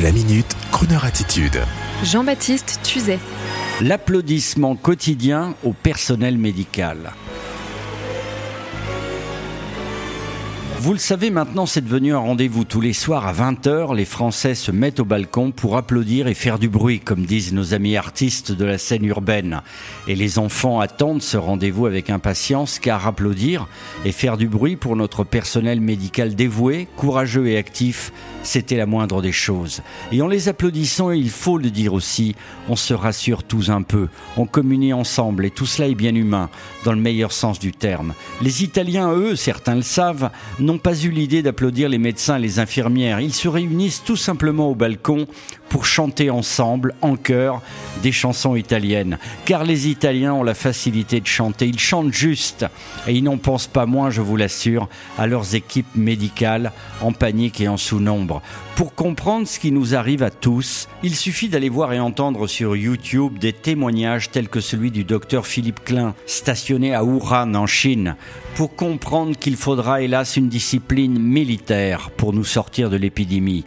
La minute, Kroneur attitude. Jean-Baptiste Tuzet. L'applaudissement quotidien au personnel médical. Vous le savez maintenant, c'est devenu un rendez-vous tous les soirs à 20h. Les Français se mettent au balcon pour applaudir et faire du bruit, comme disent nos amis artistes de la scène urbaine. Et les enfants attendent ce rendez-vous avec impatience, car applaudir et faire du bruit pour notre personnel médical dévoué, courageux et actif, c'était la moindre des choses. Et en les applaudissant, il faut le dire aussi, on se rassure tous un peu, on communie ensemble et tout cela est bien humain, dans le meilleur sens du terme. Les Italiens, eux, certains le savent, n'ont pas eu l'idée d'applaudir les médecins et les infirmières. Ils se réunissent tout simplement au balcon pour chanter ensemble, en chœur, des chansons italiennes. Car les Italiens ont la facilité de chanter. Ils chantent juste. Et ils n'en pensent pas moins, je vous l'assure, à leurs équipes médicales en panique et en sous-nombre. Pour comprendre ce qui nous arrive à tous, il suffit d'aller voir et entendre sur YouTube des témoignages tels que celui du docteur Philippe Klein, stationné à Wuhan en Chine, pour comprendre qu'il faudra hélas une militaire pour nous sortir de l'épidémie.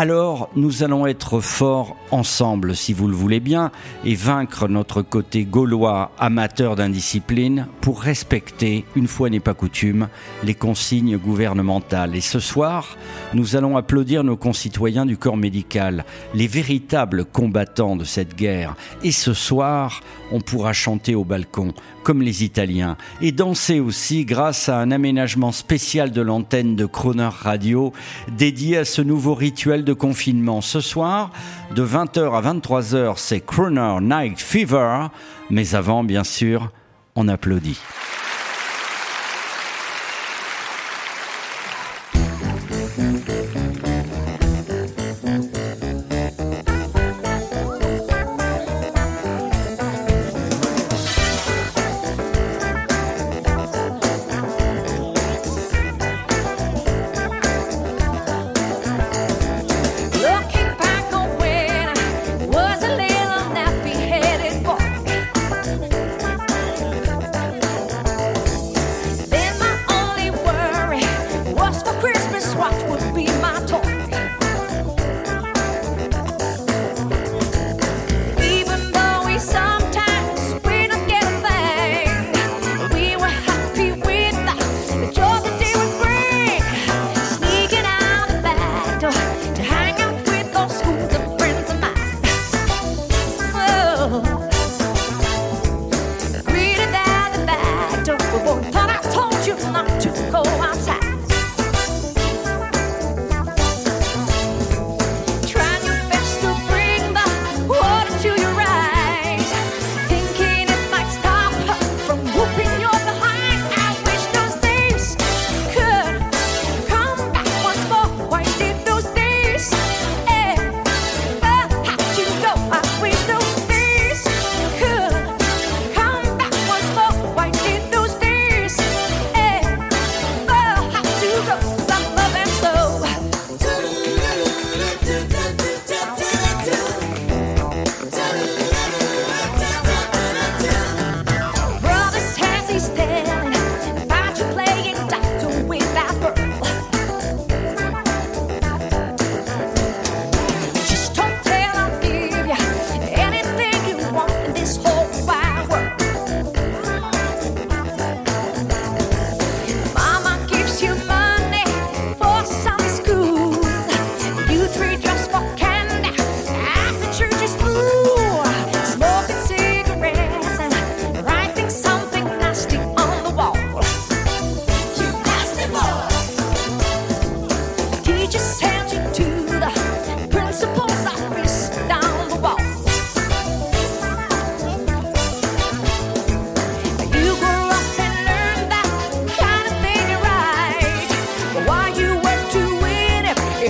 Alors, nous allons être forts ensemble, si vous le voulez bien, et vaincre notre côté gaulois amateur d'indiscipline pour respecter, une fois n'est pas coutume, les consignes gouvernementales. Et ce soir, nous allons applaudir nos concitoyens du corps médical, les véritables combattants de cette guerre. Et ce soir, on pourra chanter au balcon, comme les Italiens, et danser aussi grâce à un aménagement spécial de l'antenne de Croner Radio dédié à ce nouveau rituel confinement. Ce soir, de 20h à 23h, c'est Croner Night Fever, mais avant, bien sûr, on applaudit.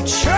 try.